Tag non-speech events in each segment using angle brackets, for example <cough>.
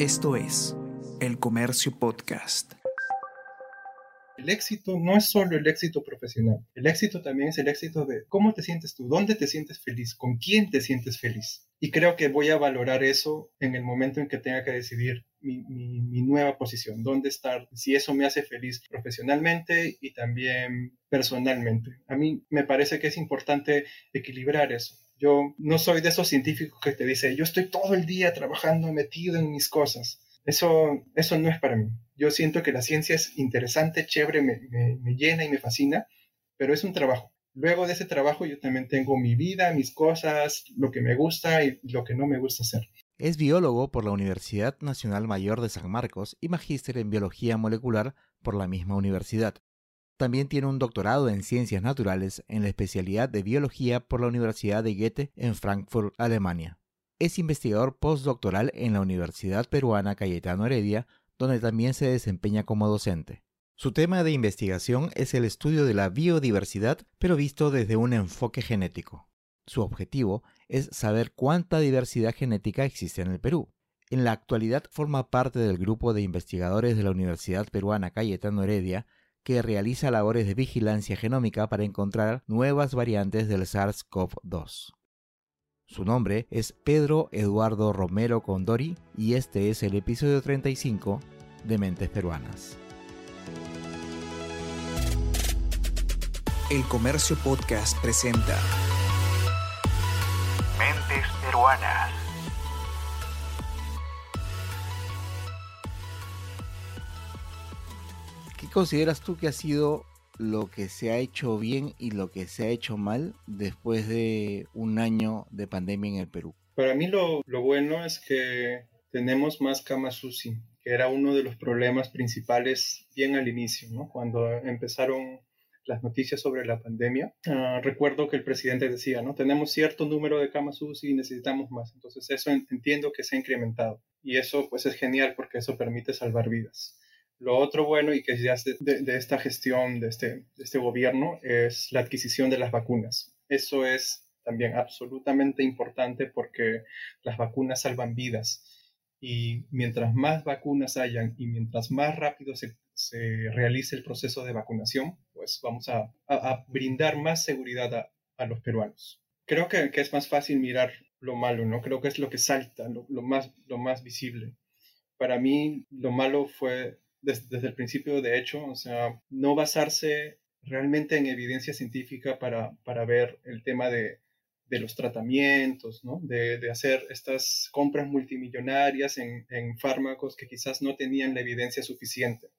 Esto es El Comercio Podcast. El éxito no es solo el éxito profesional, el éxito también es el éxito de cómo te sientes tú, dónde te sientes feliz, con quién te sientes feliz. Y creo que voy a valorar eso en el momento en que tenga que decidir mi, nueva posición, dónde estar, si eso me hace feliz profesionalmente y también personalmente. A mí me parece que es importante equilibrar eso. Yo no soy de esos científicos que te dice, yo estoy todo el día trabajando, metido en mis cosas. Eso, eso no es para mí. Yo siento que la ciencia es interesante, chévere, me, me llena y me fascina, pero es un trabajo. Luego de ese trabajo yo también tengo mi vida, mis cosas, lo que me gusta y lo que no me gusta hacer. Es biólogo por la Universidad Nacional Mayor de San Marcos y magíster en biología molecular por la misma universidad. También tiene un doctorado en ciencias naturales en la especialidad de biología por la Universidad de Goethe en Frankfurt, Alemania. Es investigador postdoctoral en la Universidad Peruana Cayetano Heredia, donde también se desempeña como docente. Su tema de investigación es el estudio de la biodiversidad, pero visto desde un enfoque genético. Su objetivo es saber cuánta diversidad genética existe en el Perú. En la actualidad forma parte del grupo de investigadores de la Universidad Peruana Cayetano Heredia que realiza labores de vigilancia genómica para encontrar nuevas variantes del SARS-CoV-2. Su nombre es Pedro Eduardo Romero Condori y este es el episodio 35 de Mentes Peruanas. El Comercio Podcast presenta Mentes Peruanas. Consideras tú que ha sido lo que se ha hecho bien y lo que se ha hecho mal después de un año de pandemia en el Perú? Para mí lo, bueno es que tenemos más camas UCI, que era uno de los problemas principales bien al inicio, ¿no? cuando empezaron las noticias sobre la pandemia. Ah, recuerdo que el presidente decía, ¿no? Tenemos cierto número de camas UCI y necesitamos más. Entonces eso entiendo que se ha incrementado. Y eso pues es genial porque eso permite salvar vidas. Lo otro bueno y que ya es de, esta gestión, de este, de este gobierno, es la adquisición de las vacunas. Eso es también absolutamente importante porque las vacunas salvan vidas. Y mientras más vacunas hayan y mientras más rápido se, se realice el proceso de vacunación, pues vamos a, a, brindar más seguridad a, a, los peruanos. Creo que, que, es más fácil mirar lo malo, ¿no? Creo que es lo que salta, lo, lo, más, lo más visible. Para mí, lo malo fue desde, el principio, de hecho, o sea, no basarse realmente en evidencia científica para, para ver el tema de, de los tratamientos, ¿no? de, de, hacer estas compras multimillonarias en, en, fármacos que quizás no tenían la evidencia suficiente.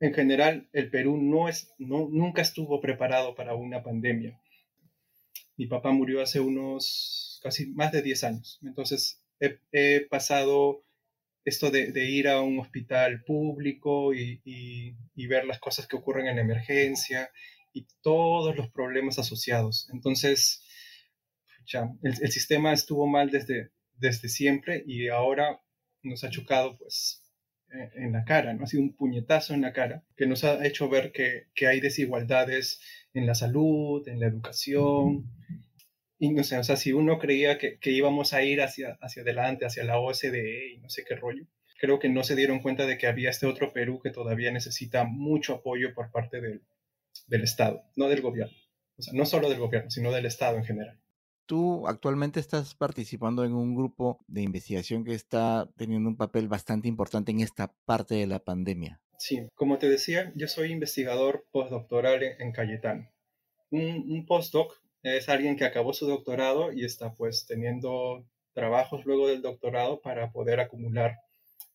En general, el Perú no es, no, nunca estuvo preparado para una pandemia. Mi papá murió hace unos casi más de 10 años, entonces he pasado esto de, ir a un hospital público y, ver las cosas que ocurren en emergencia y todos los problemas asociados. Entonces, el, sistema estuvo mal desde, siempre y ahora nos ha chocado pues en la cara, ¿no? Ha sido un puñetazo en la cara que nos ha hecho ver que hay desigualdades en la salud, en la educación, y no sé, o sea, si uno creía que, que, íbamos a ir hacia, hacia adelante, hacia la OSDE y no sé qué rollo, creo que no se dieron cuenta de que había este otro Perú que todavía necesita mucho apoyo por parte del, del Estado, no del gobierno. O sea, no solo del gobierno, sino del Estado en general. Tú actualmente estás participando en un grupo de investigación que está teniendo un papel bastante importante en esta parte de la pandemia. Sí, como te decía, yo soy investigador postdoctoral en Cayetano. Un, un postdoc es alguien que acabó su doctorado y está pues teniendo trabajos luego del doctorado para poder acumular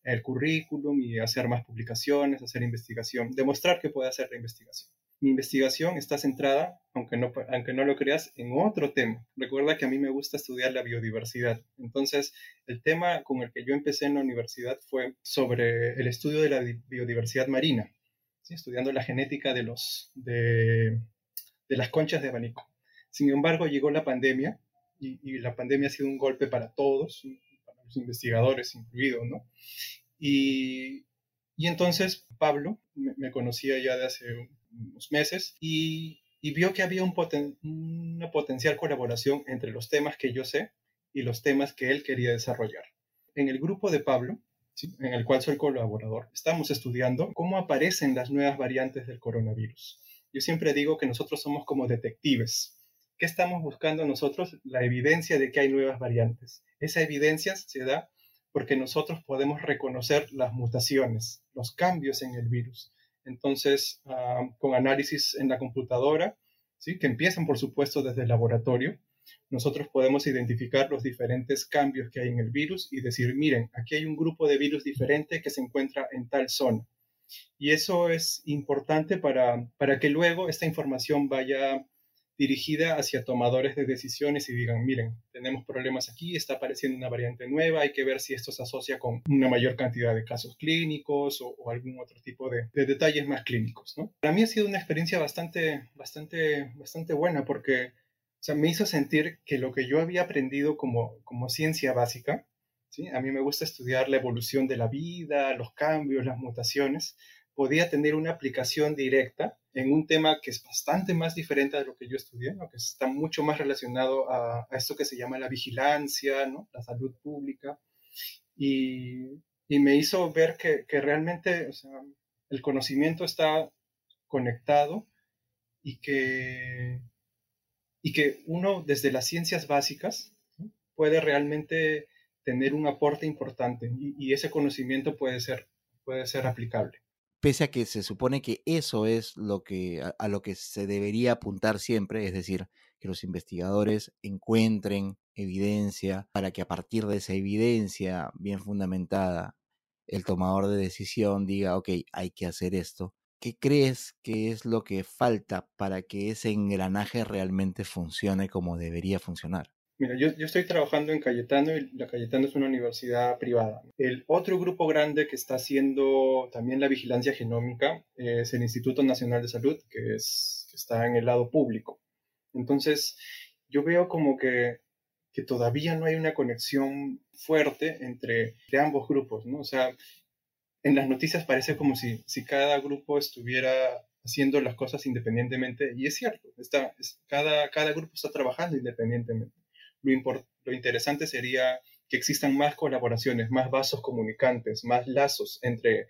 el currículum y hacer más publicaciones, hacer investigación, demostrar que puede hacer la investigación. Mi investigación está centrada, aunque no, aunque no lo creas, en otro tema. Recuerda que a mí me gusta estudiar la biodiversidad. Entonces, el tema con el que yo empecé en la universidad fue sobre el estudio de la biodiversidad marina, estudiando la genética de, los, de, de las conchas de abanico. Sin embargo, llegó la pandemia y, la pandemia ha sido un golpe para todos, para los investigadores incluidos, ¿no? Y, entonces Pablo me, conocía ya de hace unos meses y, vio que había un una potencial colaboración entre los temas que yo sé y los temas que él quería desarrollar. En el grupo de Pablo en el cual soy colaborador, estamos estudiando cómo aparecen las nuevas variantes del coronavirus. Yo siempre digo que nosotros somos como detectives. ¿Qué estamos buscando nosotros? La evidencia de que hay nuevas variantes. Esa evidencia se da porque nosotros podemos reconocer las mutaciones, los cambios en el virus. Entonces, ah, con análisis en la computadora, ¿sí? que empiezan, por supuesto, desde el laboratorio, nosotros podemos identificar los diferentes cambios que hay en el virus y decir, miren, aquí hay un grupo de virus diferente que se encuentra en tal zona. Y eso es importante para, para que luego esta información vaya dirigida hacia tomadores de decisiones y digan, miren, tenemos problemas aquí, está apareciendo una variante nueva, hay que ver si esto se asocia con una mayor cantidad de casos clínicos o, algún otro tipo de, de, detalles más clínicos. ¿no? Para mí ha sido una experiencia bastante, bastante, bastante buena porque me hizo sentir que lo que yo había aprendido como, como ciencia básica, ¿sí? a mí me gusta estudiar la evolución de la vida, los cambios, las mutaciones, podía tener una aplicación directa en un tema que es bastante más diferente de lo que yo estudié, que está mucho más relacionado a, esto que se llama la vigilancia, ¿no? la salud pública, y, y me hizo ver que, que realmente o sea, el conocimiento está conectado y que y que uno desde las ciencias básicas puede realmente tener un aporte importante y, ese conocimiento puede ser, puede ser aplicable. Pese a que se supone que eso es lo que, a, lo que se debería apuntar siempre, es decir, que los investigadores encuentren evidencia para que a partir de esa evidencia bien fundamentada el tomador de decisión diga, ok, hay que hacer esto. ¿qué crees que es lo que falta para que ese engranaje realmente funcione como debería funcionar? Mira, yo, estoy trabajando en Cayetano y la Cayetano es una universidad privada. El otro grupo grande que está haciendo también la vigilancia genómica es el Instituto Nacional de Salud, que, es, que está en el lado público. Entonces, yo veo como que, que todavía no hay una conexión fuerte entre, entre ambos grupos, ¿no? O sea, en las noticias parece como si, si cada grupo estuviera haciendo las cosas independientemente, y es cierto, está, cada, cada grupo está trabajando independientemente. Lo, lo interesante sería que existan más colaboraciones, más vasos comunicantes, más lazos entre,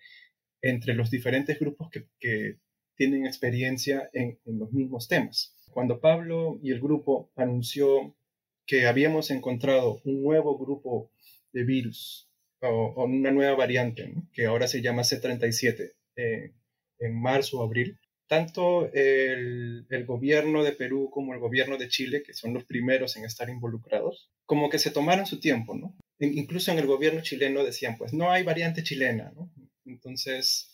entre los diferentes grupos que, que tienen experiencia en, en, los mismos temas. Cuando Pablo y el grupo anunció que habíamos encontrado un nuevo grupo de virus o, una nueva variante, que ahora se llama C37, eh, en marzo o abril, tanto el, gobierno de Perú como el gobierno de Chile, que son los primeros en estar involucrados, como que se tomaron su tiempo, ¿no? incluso en el gobierno chileno decían, pues no hay variante chilena, ¿no? Entonces,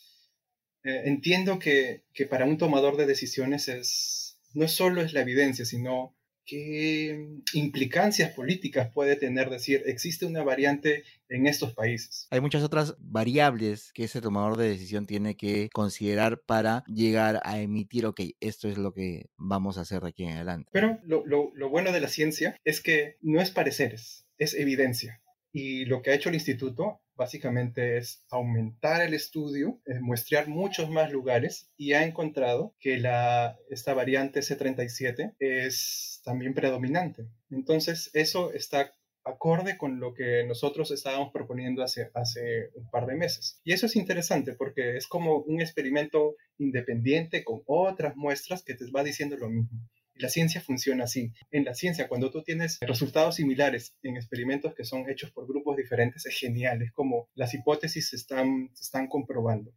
eh, entiendo que, que, para un tomador de decisiones es, no solo es la evidencia, sino qué implicancias políticas puede tener decir existe una variante en estos países. Hay muchas otras variables que ese tomador de decisión tiene que considerar para llegar a emitir, ok, esto es lo que vamos a hacer de aquí en adelante. Pero lo, lo, lo bueno de la ciencia es que no es pareceres, es evidencia. Y lo que ha hecho el instituto básicamente es aumentar el estudio, muestrear muchos más lugares y ha encontrado que la, esta variante C37 es también predominante. Entonces, eso está acorde con lo que nosotros estábamos proponiendo hace, hace un par de meses. Y eso es interesante porque es como un experimento independiente con otras muestras que te va diciendo lo mismo. La ciencia funciona así. En la ciencia, cuando tú tienes resultados similares en experimentos que son hechos por grupos diferentes, es genial. Es como las hipótesis se están, se están comprobando.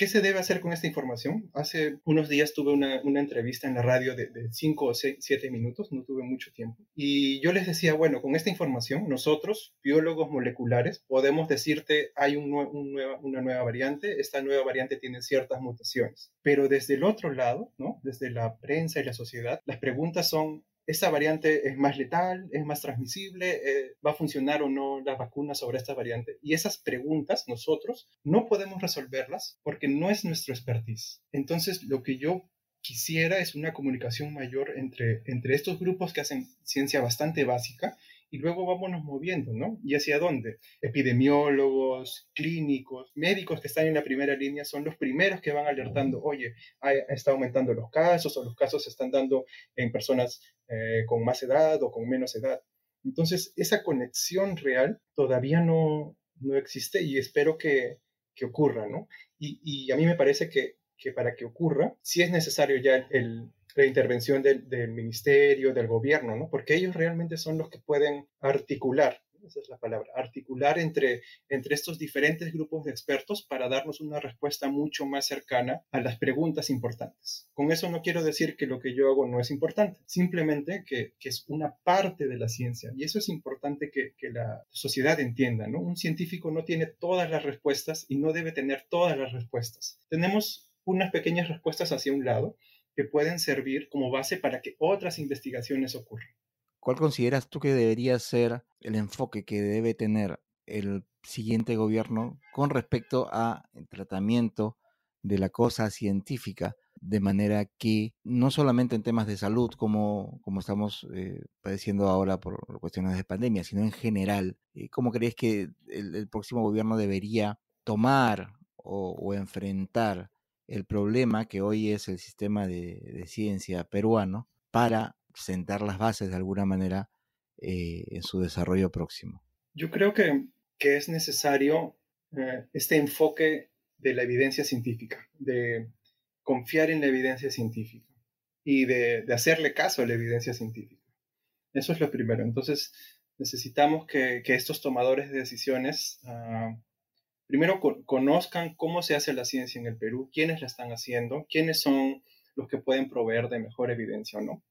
¿Qué se debe hacer con esta información? Hace unos días tuve una, entrevista en la radio de 5 o 7 minutos, no tuve mucho tiempo, y yo les decía, bueno, con esta información nosotros, biólogos moleculares, podemos decirte hay un, una nueva variante, esta nueva variante tiene ciertas mutaciones, pero desde el otro lado, ¿no? desde la prensa y la sociedad, las preguntas son, esta variante es más letal, es más transmisible, eh, va a funcionar o no la vacuna sobre esta variante. Y esas preguntas nosotros no podemos resolverlas porque no es nuestro expertise. Entonces, lo que yo quisiera es una comunicación mayor entre, entre estos grupos que hacen ciencia bastante básica y luego vámonos moviendo, ¿no? ¿Y hacia dónde? Epidemiólogos, clínicos, médicos que están en la primera línea son los primeros que van alertando, oye, está aumentando los casos o los casos se están dando en personas eh, con más edad o con menos edad. Entonces, esa conexión real todavía no, no existe y espero que, que ocurra, ¿no? Y, y, a mí me parece que, que, para que ocurra, sí es necesario ya el, la intervención del, del, ministerio, del gobierno, ¿no? Porque ellos realmente son los que pueden articular esa es la palabra, articular entre, entre estos diferentes grupos de expertos para darnos una respuesta mucho más cercana a las preguntas importantes. Con eso no quiero decir que lo que yo hago no es importante, simplemente que, que es una parte de la ciencia y eso es importante que, que la sociedad entienda, ¿no? Un científico no tiene todas las respuestas y no debe tener todas las respuestas. Tenemos unas pequeñas respuestas hacia un lado que pueden servir como base para que otras investigaciones ocurran. ¿Cuál consideras tú que debería ser el enfoque que debe tener el siguiente gobierno con respecto al tratamiento de la cosa científica? De manera que no solamente en temas de salud, como, como estamos eh, padeciendo ahora por cuestiones de pandemia, sino en general, eh, ¿cómo crees que el, próximo gobierno debería tomar o, enfrentar el problema que hoy es el sistema de, ciencia peruano para sentar las bases de alguna manera eh, en su desarrollo próximo. Yo creo que, que es necesario eh, este enfoque de la evidencia científica, de confiar en la evidencia científica y de, hacerle caso a la evidencia científica. Eso es lo primero. Entonces, necesitamos que, que estos tomadores de decisiones uh, primero co conozcan cómo se hace la ciencia en el Perú, quiénes la están haciendo, quiénes son los que pueden proveer de mejor evidencia o no.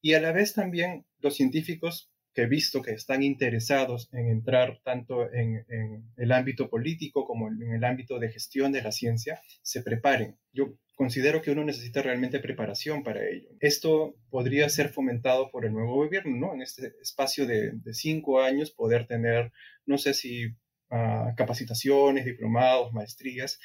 Y a la vez también los científicos que he visto que están interesados en entrar tanto en, en, el ámbito político como en el ámbito de gestión de la ciencia, se preparen. Yo considero que uno necesita realmente preparación para ello. Esto podría ser fomentado por el nuevo gobierno, ¿no? En este espacio de, de cinco años poder tener, no sé si capacitaciones, diplomados, maestrías,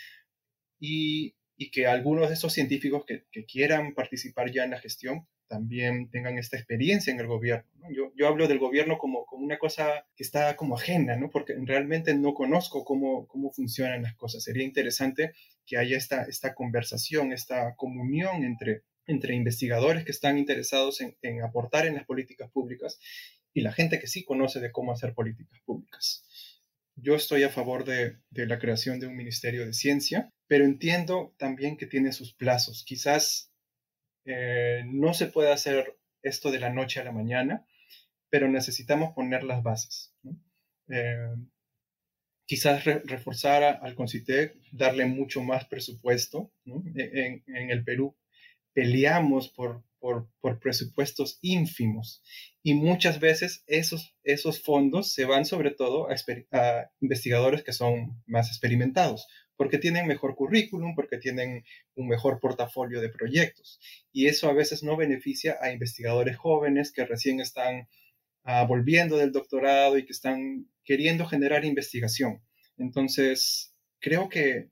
y, que algunos de esos científicos que, quieran participar ya en la gestión también tengan esta experiencia en el gobierno. ¿no? Yo, hablo del gobierno como, como, una cosa que está como ajena, ¿no? porque realmente no conozco cómo, cómo funcionan las cosas. Sería interesante que haya esta, esta conversación, esta comunión entre, entre investigadores que están interesados en aportar en las políticas públicas y la gente que sí conoce de cómo hacer políticas públicas. Yo estoy a favor de, la creación de un ministerio de ciencia, pero entiendo también que tiene sus plazos. Quizás eh, no se puede hacer esto de la noche a la mañana, pero necesitamos poner las bases. Eh, quizás re reforzar al CONCITEC, darle mucho más presupuesto. ¿no? En, en, el Perú peleamos por, por, por, presupuestos ínfimos y muchas veces esos, esos fondos se van sobre todo a, investigadores que son más experimentados porque tienen mejor currículum, porque tienen un mejor portafolio de proyectos. Y eso a veces no beneficia a investigadores jóvenes que recién están uh, volviendo del doctorado y que están queriendo generar investigación. Entonces, creo que,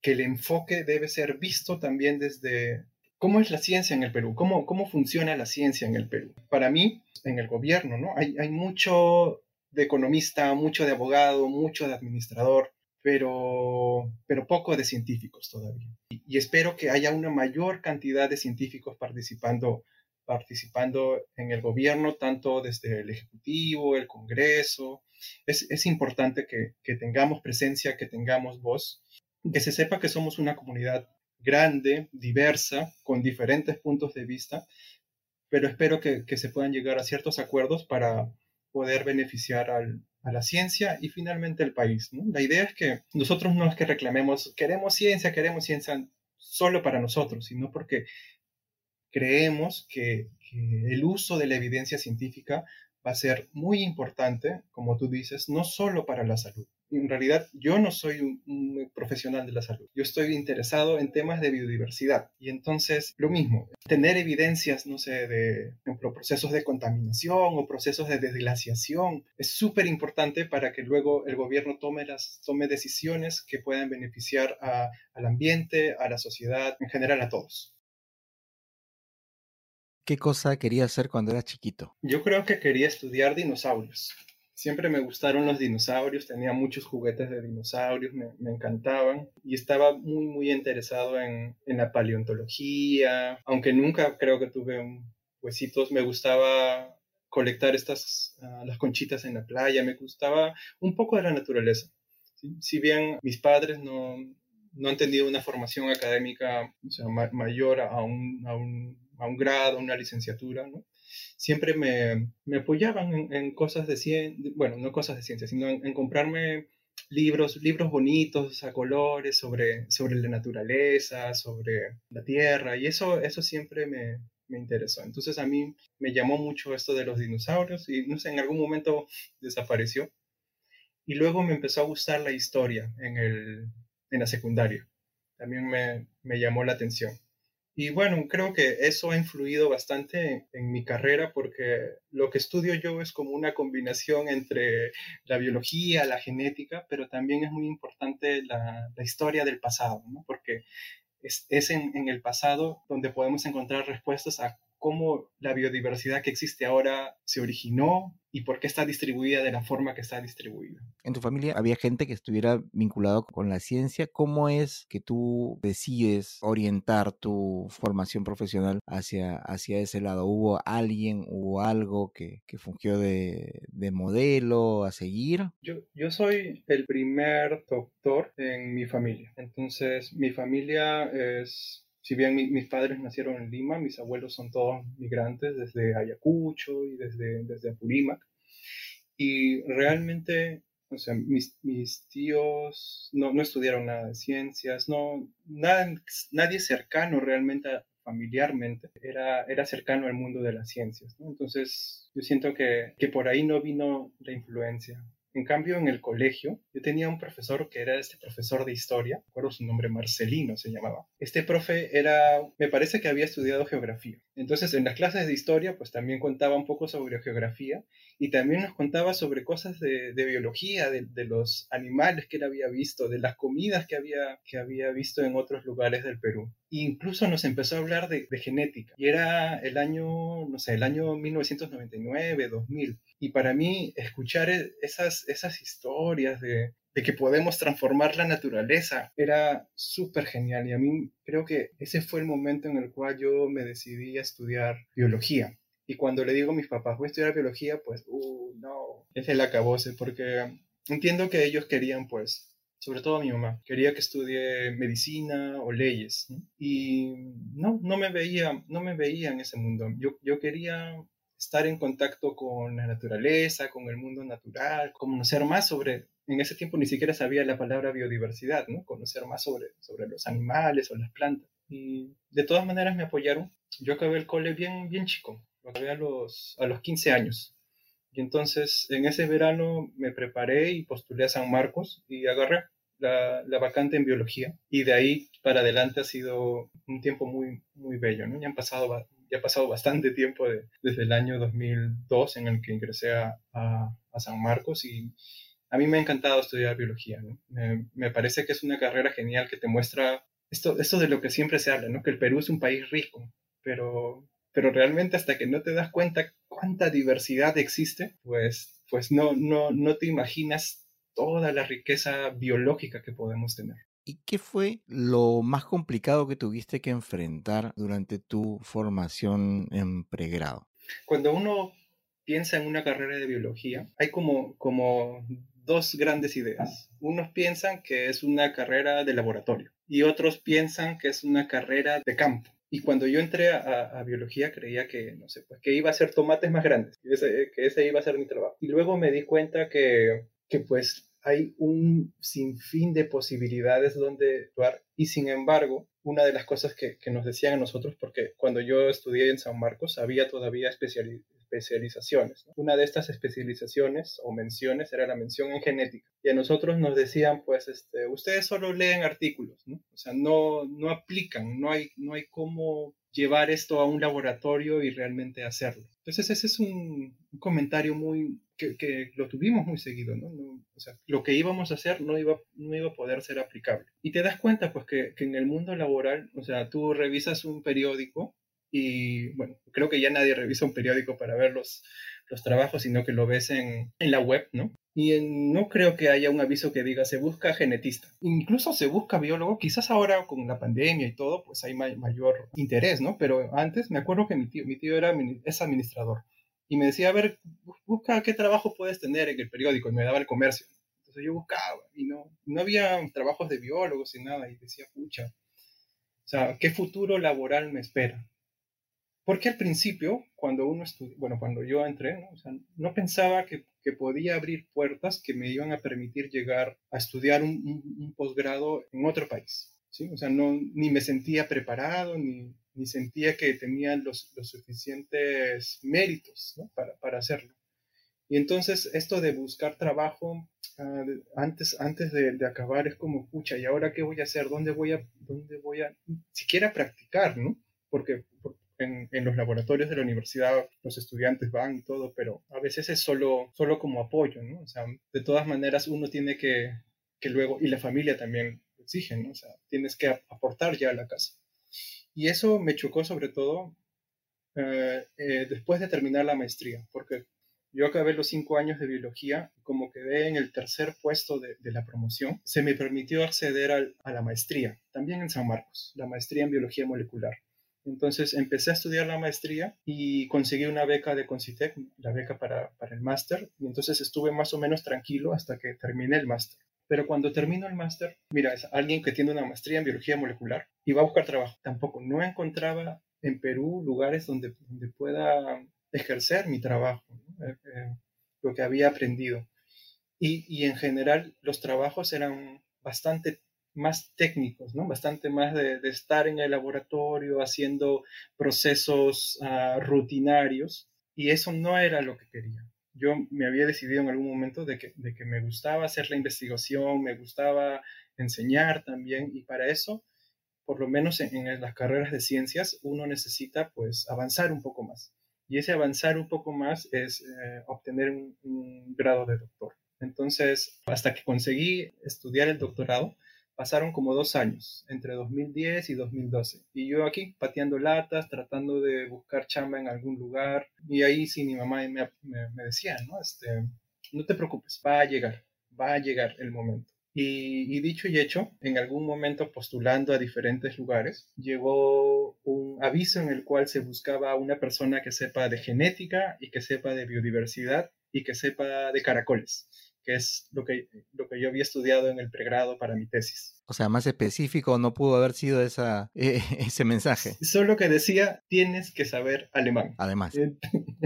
que el enfoque debe ser visto también desde cómo es la ciencia en el Perú, cómo, cómo funciona la ciencia en el Perú. Para mí, en el gobierno, ¿no? Hay, hay mucho de economista, mucho de abogado, mucho de administrador, pero, pero poco de científicos todavía. Y, espero que haya una mayor cantidad de científicos participando, participando en el gobierno, tanto desde el Ejecutivo, el Congreso. Es, es importante que, que tengamos presencia, que tengamos voz, que se sepa que somos una comunidad grande, diversa, con diferentes puntos de vista, pero espero que, se puedan llegar a ciertos acuerdos para poder beneficiar a la ciencia y finalmente al país. La idea es que nosotros no es que reclamemos, queremos ciencia, queremos ciencia solo para nosotros, sino porque creemos que, que el uso de la evidencia científica va a ser muy importante, como tú dices, no solo para la salud, en realidad yo no soy un, un, profesional de la salud. Yo estoy interesado en temas de biodiversidad. Y entonces, lo mismo, tener evidencias, no sé, de ejemplo, procesos de contaminación o procesos de desglaciación es súper importante para que luego el gobierno tome, las, tome decisiones que puedan beneficiar a, al ambiente, a la sociedad, en general a todos. ¿Qué cosa quería hacer cuando era chiquito? Yo creo que quería estudiar dinosaurios siempre me gustaron los dinosaurios, tenía muchos juguetes de dinosaurios, me, encantaban y estaba muy, muy interesado en, en, la paleontología, aunque nunca creo que tuve un, huesitos, me gustaba colectar estas, uh, las conchitas en la playa, me gustaba un poco de la naturaleza. Si bien mis padres no, no han tenido una formación académica mayor a un, a, un, a un, grado, una licenciatura, siempre me, me apoyaban en, cosas de ciencia, bueno, no cosas de ciencia, sino en, comprarme libros, libros bonitos a colores sobre, sobre la naturaleza, sobre la tierra, y eso, eso siempre me, me interesó. Entonces a mí me llamó mucho esto de los dinosaurios y no sé, en algún momento desapareció. Y luego me empezó a gustar la historia en, el, en la secundaria. También me, me llamó la atención. Y bueno, creo que eso ha influido bastante en, mi carrera porque lo que estudio yo es como una combinación entre la biología, la genética, pero también es muy importante la, historia del pasado, ¿no? porque es, es en, en, el pasado donde podemos encontrar respuestas a cómo la biodiversidad que existe ahora se originó y por qué está distribuida de la forma que está distribuida. En tu familia había gente que estuviera vinculado con la ciencia. ¿Cómo es que tú decides orientar tu formación profesional hacia, hacia ese lado? ¿Hubo alguien, hubo algo que, que fungió de, de, modelo a seguir? Yo, yo soy el primer doctor en mi familia. Entonces, mi familia es si bien mis padres nacieron en Lima, mis abuelos son todos migrantes desde Ayacucho y desde, desde Apurímac. Y realmente, o sea, mis, mis tíos no, no, estudiaron nada de ciencias, no, nada, nadie cercano realmente familiarmente era, era cercano al mundo de las ciencias. Entonces, yo siento que, que por ahí no vino la influencia. En cambio, en el colegio, yo tenía un profesor que era este profesor de historia, recuerdo su nombre, Marcelino se llamaba. Este profe era, me parece que había estudiado geografía. Entonces, en las clases de historia, pues también contaba un poco sobre geografía y también nos contaba sobre cosas de, biología, de, los animales que él había visto, de las comidas que había, que había visto en otros lugares del Perú. Incluso nos empezó a hablar de, de genética. Y era el año, no sé, el año 1999, 2000. Y para mí, escuchar e, esas, esas historias de, de que podemos transformar la naturaleza era súper genial. Y a mí creo que ese fue el momento en el cual yo me decidí a estudiar biología. Y cuando le digo a mis papás, voy a estudiar biología, pues, uh, no, es el acabose, porque entiendo que ellos querían, pues, sobre todo mi mamá, quería que estudie medicina o leyes. Y no, no me veía, no me veía en ese mundo. Yo, yo quería estar en contacto con la naturaleza, con el mundo natural, conocer más sobre, en ese tiempo ni siquiera sabía la palabra biodiversidad, ¿no? Conocer más sobre, sobre los animales o las plantas. Y de todas maneras me apoyaron. Yo acabé el cole bien, bien chico, lo acabé a los, a los 15 años. Entonces en ese verano me preparé y postulé a San Marcos y agarré la, la, vacante en biología. Y de ahí para adelante ha sido un tiempo muy, muy bello, ¿no? Ya han pasado ya ha pasado bastante tiempo desde el año 2002 en el que ingresé a, a, San Marcos y a mí me ha encantado estudiar biología. Me, parece que es una carrera genial que te muestra esto, esto de lo que siempre se habla, ¿no? que el Perú es un país rico, pero, pero realmente hasta que no te das cuenta cuánta diversidad existe, pues, pues no, no, no te imaginas toda la riqueza biológica que podemos tener. ¿Y qué fue lo más complicado que tuviste que enfrentar durante tu formación en pregrado? Cuando uno piensa en una carrera de biología, hay como, como dos grandes ideas. Unos piensan que es una carrera de laboratorio y otros piensan que es una carrera de campo. Y cuando yo entré a, biología creía que, no sé, pues que iba a ser tomates más grandes, que ese, que ese iba a ser mi trabajo. Y luego me di cuenta que, que pues hay un sinfín de posibilidades donde actuar y sin embargo, una de las cosas que, nos decían a nosotros, porque cuando yo estudié en San Marcos había todavía especializaciones. Una de estas especializaciones o menciones era la mención en genética. Y a nosotros nos decían, pues, este, ustedes solo leen artículos, ¿no? O sea, no, no aplican, no hay, no hay cómo llevar esto a un laboratorio y realmente hacerlo. Entonces ese es un, comentario muy que, lo tuvimos muy seguido, ¿no? O sea, lo que íbamos a hacer no iba, no iba a poder ser aplicable. Y te das cuenta pues que, que en el mundo laboral, o sea, tú revisas un periódico y bueno, creo que ya nadie revisa un periódico para ver los, los trabajos, sino que lo ves en, en la web, ¿no? Y no creo que haya un aviso que diga se busca genetista. Incluso se busca biólogo. Quizás ahora con la pandemia y todo, pues hay mayor interés, ¿no? Pero antes me acuerdo que mi tío, mi tío era, es administrador. Y me decía, a ver, busca qué trabajo puedes tener en el periódico. Y me daba el comercio. Entonces yo buscaba y no, no había trabajos de biólogos y nada y decía, pucha, o sea, ¿qué futuro laboral me espera? Porque al principio, cuando uno estudia, bueno, cuando yo entré, ¿no? Pensaba que, que, podía abrir puertas que me iban a permitir llegar a estudiar un, un, posgrado en otro país. ¿sí? O sea, no, ni me sentía preparado, ni, ni sentía que tenía los, los suficientes méritos para, para hacerlo. Y entonces esto de buscar trabajo uh, antes, antes de, de, acabar es como, pucha, ¿y ahora qué voy a hacer? ¿Dónde voy a, dónde voy a, siquiera practicar, ¿no? Porque en, los laboratorios de la universidad los estudiantes van y todo, pero a veces es solo, solo como apoyo, ¿no? O sea, de todas maneras uno tiene que, que luego, y la familia también exige, ¿no? O sea, tienes que aportar ya a la casa. Y eso me chocó sobre todo eh, eh, después de terminar la maestría, porque yo acabé los cinco años de biología, como quedé en el tercer puesto de, de la promoción, se me permitió acceder al, a la maestría, también en San Marcos, la maestría en biología molecular. Entonces empecé a estudiar la maestría y conseguí una beca de Concitec, la beca para, para el máster, y entonces estuve más o menos tranquilo hasta que terminé el máster. Pero cuando termino el máster, mira, es alguien que tiene una maestría en biología molecular y va a buscar trabajo. Tampoco, no encontraba en Perú lugares donde, donde pueda ejercer mi trabajo, eh, eh, lo que había aprendido. Y, y, en general los trabajos eran bastante más técnicos, ¿no? bastante más de, estar en el laboratorio haciendo procesos uh, rutinarios y eso no era lo que quería. Yo me había decidido en algún momento de que, me gustaba hacer la investigación, me gustaba enseñar también y para eso, por lo menos en, las carreras de ciencias, uno necesita pues avanzar un poco más. Y ese avanzar un poco más es eh, obtener un, grado de doctor. Entonces, hasta que conseguí estudiar el doctorado, pasaron como dos años, entre 2010 y 2012. Y yo aquí pateando latas, tratando de buscar chamba en algún lugar. Y ahí sí mi mamá me, me, me decía, ¿no? Este, no te preocupes, va a llegar, va a llegar el momento. Y, y, dicho y hecho, en algún momento postulando a diferentes lugares, llegó un aviso en el cual se buscaba una persona que sepa de genética y que sepa de biodiversidad y que sepa de caracoles que es lo que, lo que yo había estudiado en el pregrado para mi tesis. O sea, más específico no pudo haber sido esa, eh, <laughs> ese mensaje. Solo que decía, tienes que saber alemán. Además.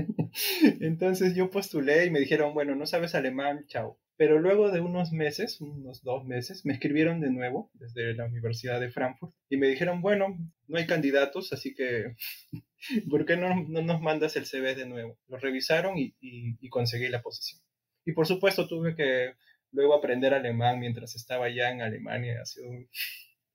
<laughs> Entonces yo postulé y me dijeron, bueno, no sabes alemán, chao. Pero luego de unos meses, unos dos meses, me escribieron de nuevo desde la Universidad de Frankfurt y me dijeron, bueno, no hay candidatos, así que, <laughs> ¿por qué no, no nos mandas el CV de nuevo? Lo revisaron y, y, y conseguí la posición. Y por supuesto tuve que luego aprender alemán mientras estaba ya en Alemania. Ha sido un,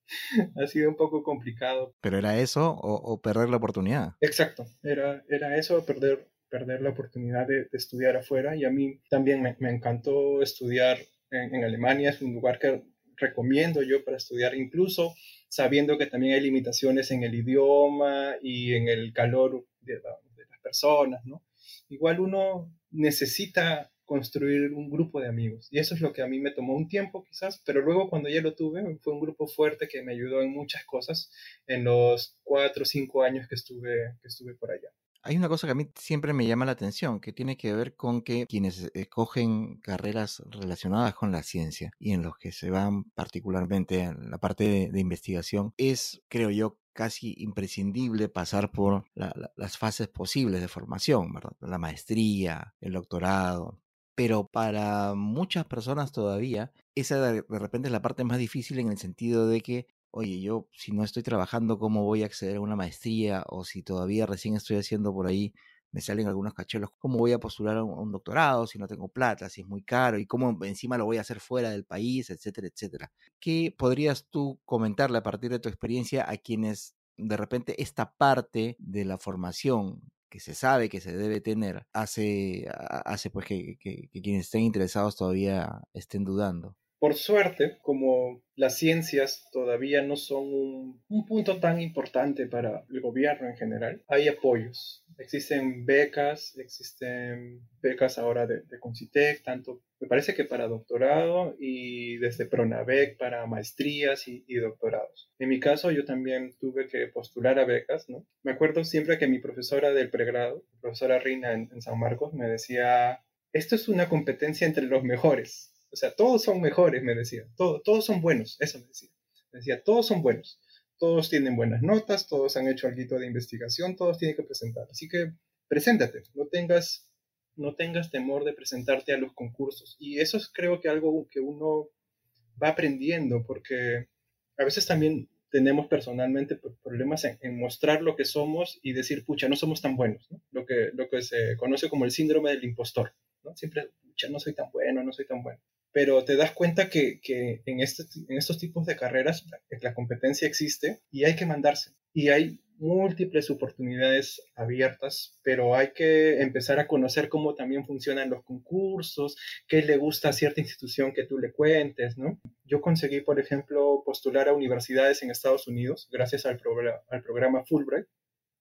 <laughs> ha sido un poco complicado. ¿Pero era eso o, o, perder la oportunidad? Exacto, era, era eso, perder, perder la oportunidad de, de estudiar afuera. Y a mí también me, me encantó estudiar en, en, Alemania. Es un lugar que recomiendo yo para estudiar, incluso sabiendo que también hay limitaciones en el idioma y en el calor de, de las personas, ¿no? Igual uno necesita construir un grupo de amigos. Y eso es lo que a mí me tomó un tiempo quizás, pero luego cuando ya lo tuve, fue un grupo fuerte que me ayudó en muchas cosas en los cuatro o cinco años que estuve, que estuve por allá. Hay una cosa que a mí siempre me llama la atención, que tiene que ver con que quienes escogen carreras relacionadas con la ciencia y en los que se van particularmente en la parte de, de investigación, es, creo yo, casi imprescindible pasar por la, la, las fases posibles de formación, ¿verdad? La maestría, el doctorado, pero para muchas personas todavía esa de, repente es la parte más difícil en el sentido de que, oye, yo si no estoy trabajando, ¿cómo voy a acceder a una maestría? O si todavía recién estoy haciendo por ahí, me salen algunos cachelos, ¿cómo voy a postular a un doctorado si no tengo plata, si es muy caro? ¿Y cómo encima lo voy a hacer fuera del país, etcétera, etcétera? ¿Qué podrías tú comentarle a partir de tu experiencia a quienes de repente esta parte de la formación que se sabe que se debe tener hace, hace pues que, que, que quienes estén interesados todavía estén dudando. Por suerte, como las ciencias todavía no son un, un, punto tan importante para el gobierno en general, hay apoyos. Existen becas, existen becas ahora de, de Concitec, tanto me parece que para doctorado y desde Pronavec para maestrías y, doctorados. En mi caso, yo también tuve que postular a becas, ¿no? Me acuerdo siempre que mi profesora del pregrado, profesora Rina en San Marcos, me decía, esto es una competencia entre los mejores O sea, todos son mejores, me decía. Todo, todos son buenos, eso me decía. Me decía, todos son buenos. Todos tienen buenas notas, todos han hecho algo de investigación, todos tienen que presentar. Así que preséntate, no tengas, no tengas temor de presentarte a los concursos. Y eso es creo que algo que uno va aprendiendo, porque a veces también tenemos personalmente problemas en, mostrar lo que somos y decir, pucha, no somos tan buenos, Lo, que, lo que se conoce como el síndrome del impostor, ¿no? Siempre, pucha, no soy tan bueno, no soy tan bueno. Pero te das cuenta que, que en, este, en estos tipos de carreras la competencia existe y hay que mandarse. Y hay múltiples oportunidades abiertas, pero hay que empezar a conocer cómo también funcionan los concursos, qué le gusta a cierta institución que tú le cuentes, ¿no? Yo conseguí, por ejemplo, postular a universidades en Estados Unidos gracias al, al programa Fulbright,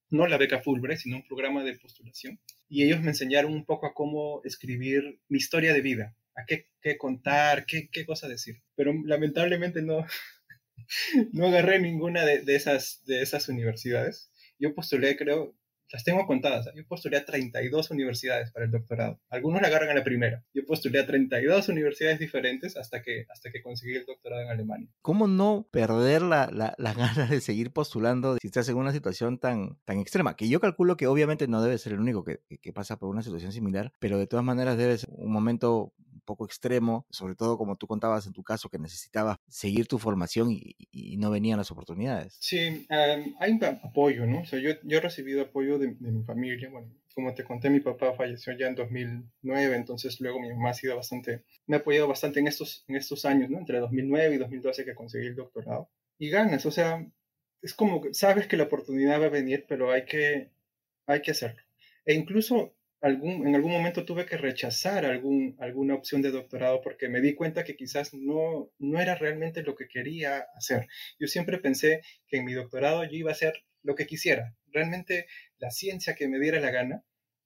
no la beca Fulbright, sino un programa de postulación, y ellos me enseñaron un poco a cómo escribir mi historia de vida, qué, qué contar, qué, qué cosa decir, pero lamentablemente no, <laughs> no agarré ninguna de, esas, de esas universidades. Yo postulé, creo, las tengo contadas. Yo postulé a 32 universidades para el doctorado. Algunos la agarran a la primera. Yo postulé a 32 universidades diferentes hasta que, hasta que conseguí el doctorado en Alemania. ¿Cómo no perder la, las <laughs> ganas de seguir postulando si estás en una situación tan, tan extrema? Que yo calculo que obviamente no debe ser el único que, que pasa por una situación similar, pero de todas maneras debe ser un momento poco extremo, sobre todo como tú contabas en tu caso, que necesitabas seguir tu formación y, no venían las oportunidades. Sí, hay apoyo, ¿no? O sea, yo, yo he recibido apoyo de, mi familia. Bueno, como te conté, mi papá falleció ya en 2009, entonces luego mi mamá ha sido bastante, me ha apoyado bastante en estos, en estos años, ¿no? Entre 2009 y 2012 que conseguí el doctorado. Y ganas, o sea, es como sabes que la oportunidad va a venir, pero hay que, hay que hacerlo. E incluso en algún momento tuve que rechazar algún, alguna opción de doctorado porque me di cuenta que quizás no, no era realmente lo que quería hacer. Yo siempre pensé que en mi doctorado yo iba a hacer lo que quisiera, realmente la ciencia que me diera la gana.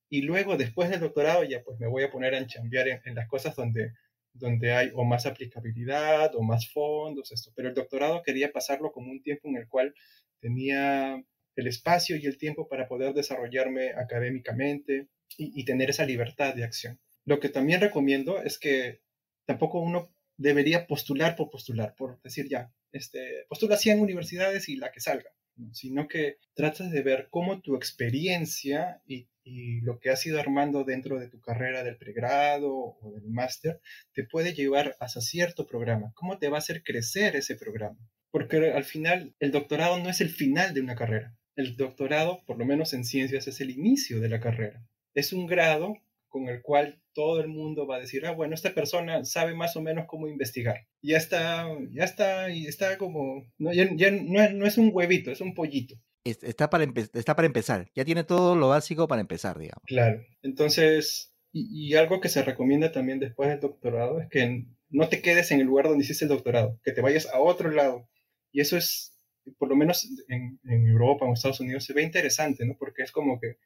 Y luego, después del doctorado, ya pues me voy a poner a enchambiar en, las cosas donde, donde hay o más aplicabilidad o más fondos, esto. Pero el doctorado quería pasarlo como un tiempo en el cual tenía el espacio y el tiempo para poder desarrollarme académicamente, y, tener esa libertad de acción. Lo que también recomiendo es que tampoco uno debería postular por postular, por decir ya, este, postula 100 universidades y la que salga, sino que tratas de ver cómo tu experiencia y, y, lo que has ido armando dentro de tu carrera del pregrado o del máster te puede llevar hacia cierto programa, cómo te va a hacer crecer ese programa. Porque al final el doctorado no es el final de una carrera. El doctorado, por lo menos en ciencias, es el inicio de la carrera es un grado con el cual todo el mundo va a decir, ah, bueno, esta persona sabe más o menos cómo investigar. Ya está, ya está, y está como, no, ya, no, es un huevito, es un pollito. Está para, está para empezar, ya tiene todo lo básico para empezar, digamos. Claro, entonces, y, algo que se recomienda también después del doctorado es que no te quedes en el lugar donde hiciste el doctorado, que te vayas a otro lado. Y eso es, por lo menos en, en Europa o en Estados Unidos, se ve interesante, ¿no? Porque es como que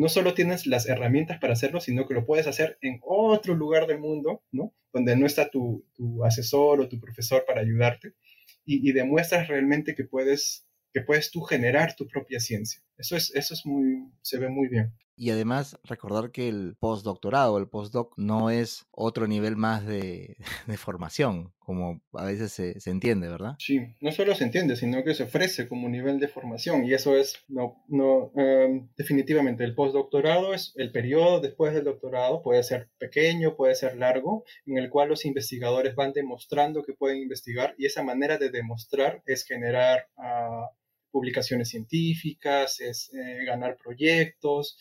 no solo tienes las herramientas para hacerlo, sino que lo puedes hacer en otro lugar del mundo, ¿no? Donde no está tu, asesor o tu profesor para ayudarte y, y, demuestras realmente que puedes, que puedes tú generar tu propia ciencia. Eso es, eso es muy, se ve muy bien. Y además recordar que el postdoctorado, el postdoc, no es otro nivel más de, <laughs> formación, como a veces se, entiende, ¿verdad? Sí, no solo se entiende, sino que se ofrece como nivel de formación. Y eso es, no, no, em, definitivamente, el postdoctorado es el periodo después del doctorado, puede ser pequeño, puede ser largo, en el cual los investigadores van demostrando que pueden investigar y esa manera de demostrar es generar... Uh, publicaciones científicas, es eh, ganar proyectos,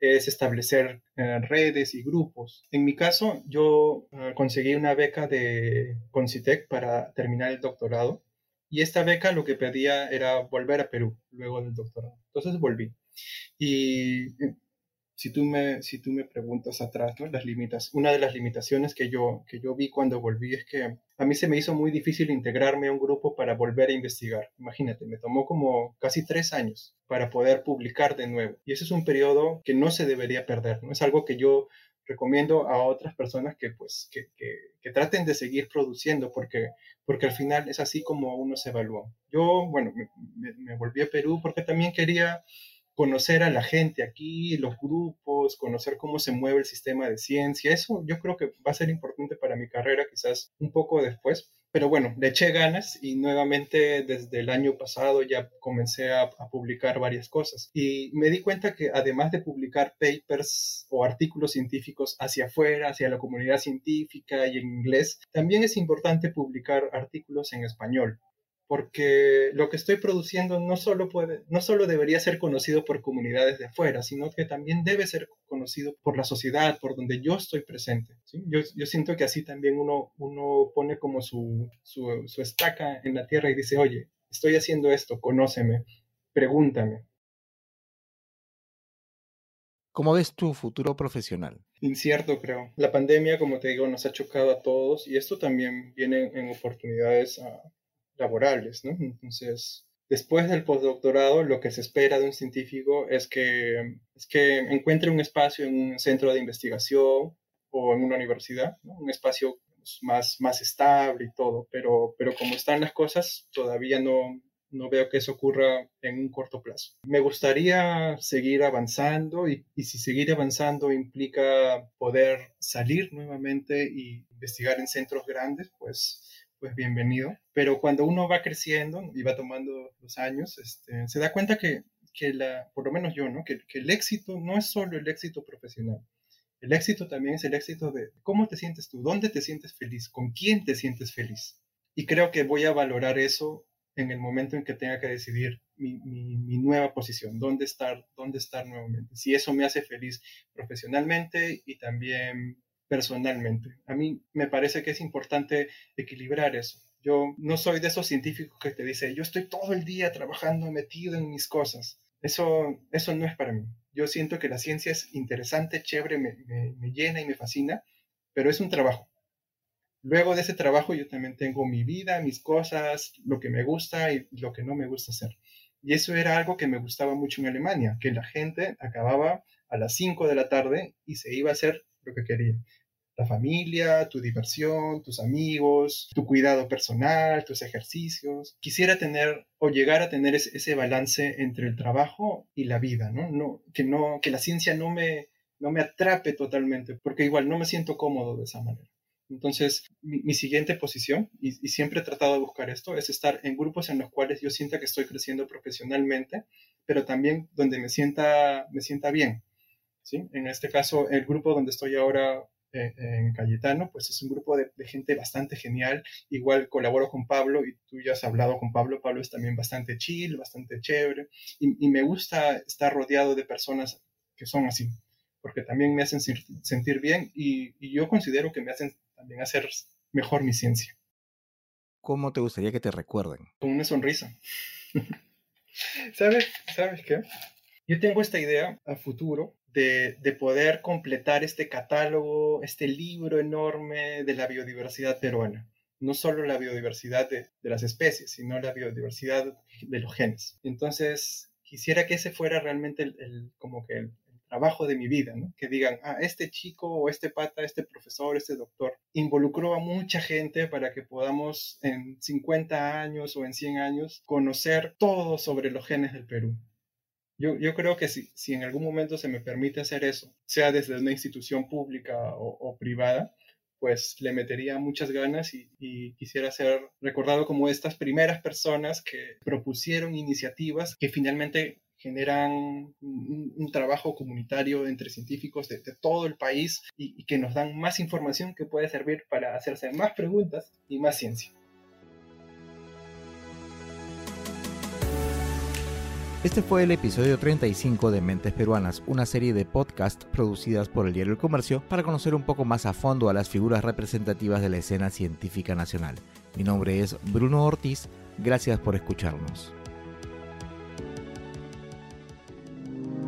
es establecer eh, redes y grupos. En mi caso, yo eh, conseguí una beca de Concitec para terminar el doctorado y esta beca lo que pedía era volver a Perú luego del doctorado. Entonces volví. Y si tú me, si tú me preguntas atrás, ¿no? Las limitas, una de las limitaciones que yo, que yo vi cuando volví es que a mí se me hizo muy difícil integrarme a un grupo para volver a investigar. Imagínate, me tomó como casi tres años para poder publicar de nuevo. Y ese es un periodo que no se debería perder, ¿no? Es algo que yo recomiendo a otras personas que pues que, que, traten de seguir produciendo porque, porque al final es así como uno se evalúa. Yo, bueno, me volví a Perú porque también quería conocer a la gente aquí, los grupos, conocer cómo se mueve el sistema de ciencia. Eso yo creo que va a ser importante para mi carrera, quizás un poco después. Pero bueno, le eché ganas y nuevamente desde el año pasado ya comencé a, publicar varias cosas. Y me di cuenta que además de publicar papers o artículos científicos hacia afuera, hacia la comunidad científica y en inglés, también es importante publicar artículos en español porque lo que estoy produciendo no solo, puede, no solo debería ser conocido por comunidades de afuera, sino que también debe ser conocido por la sociedad, por donde yo estoy presente. Yo, yo, siento que así también uno, uno pone como su, su, su estaca en la tierra y dice, oye, estoy haciendo esto, conóceme, pregúntame. ¿Cómo ves tu futuro profesional? Incierto, creo. La pandemia, como te digo, nos ha chocado a todos y esto también viene en oportunidades a, laborales, ¿no? Entonces, después del postdoctorado, lo que se espera de un científico es que, es que encuentre un espacio en un centro de investigación o en una universidad, un espacio más, más estable y todo, pero, pero como están las cosas, todavía no, no veo que eso ocurra en un corto plazo. Me gustaría seguir avanzando y, y, si seguir avanzando implica poder salir nuevamente y investigar en centros grandes, pues pues bienvenido. Pero cuando uno va creciendo y va tomando los años, este, se da cuenta que, que la, por lo menos yo, ¿no? Que, que, el éxito no es solo el éxito profesional. El éxito también es el éxito de cómo te sientes tú, dónde te sientes feliz, con quién te sientes feliz. Y creo que voy a valorar eso en el momento en que tenga que decidir mi, mi, mi, nueva posición, dónde estar, dónde estar nuevamente. Si eso me hace feliz profesionalmente y también personalmente. A mí me parece que es importante equilibrar eso. Yo no soy de esos científicos que te dicen, yo estoy todo el día trabajando, metido en mis cosas. Eso, eso no es para mí. Yo siento que la ciencia es interesante, chévere, me, me, me llena y me fascina, pero es un trabajo. Luego de ese trabajo yo también tengo mi vida, mis cosas, lo que me gusta y lo que no me gusta hacer. Y eso era algo que me gustaba mucho en Alemania, que la gente acababa a las 5 de la tarde y se iba a hacer lo que quería la familia, tu diversión, tus amigos, tu cuidado personal, tus ejercicios. Quisiera tener o llegar a tener ese, balance entre el trabajo y la vida, ¿no? no que no que la ciencia no me no me atrape totalmente, porque igual no me siento cómodo de esa manera. Entonces, mi, mi siguiente posición, y, y, siempre he tratado de buscar esto, es estar en grupos en los cuales yo sienta que estoy creciendo profesionalmente, pero también donde me sienta, me sienta bien. ¿sí? En este caso, el grupo donde estoy ahora eh, en Cayetano, pues es un grupo de, de, gente bastante genial. Igual colaboro con Pablo y tú ya has hablado con Pablo. Pablo es también bastante chill, bastante chévere. Y, y me gusta estar rodeado de personas que son así, porque también me hacen sentir bien y, y yo considero que me hacen también hacer mejor mi ciencia. ¿Cómo te gustaría que te recuerden? Con una sonrisa. <laughs> ¿Sabes? ¿Sabes qué? Yo tengo esta idea a futuro de, de, poder completar este catálogo, este libro enorme de la biodiversidad peruana. No solo la biodiversidad de, las especies, sino la biodiversidad de los genes. Entonces, quisiera que ese fuera realmente el, como que el, trabajo de mi vida. Que digan, ah, este chico o este pata, este profesor, este doctor, involucró a mucha gente para que podamos en 50 años o en 100 años conocer todo sobre los genes del Perú. Yo, creo que si, si, en algún momento se me permite hacer eso, sea desde una institución pública o, privada, pues le metería muchas ganas y, quisiera ser recordado como estas primeras personas que propusieron iniciativas que finalmente generan un, trabajo comunitario entre científicos de, de todo el país y, y que nos dan más información que puede servir para hacerse más preguntas y más ciencia. Este fue el episodio 35 de Mentes Peruanas, una serie de podcasts producidas por el diario El Comercio para conocer un poco más a fondo a las figuras representativas de la escena científica nacional. Mi nombre es Bruno Ortiz, gracias por escucharnos.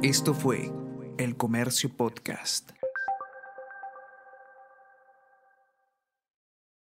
Esto fue El Comercio Podcast.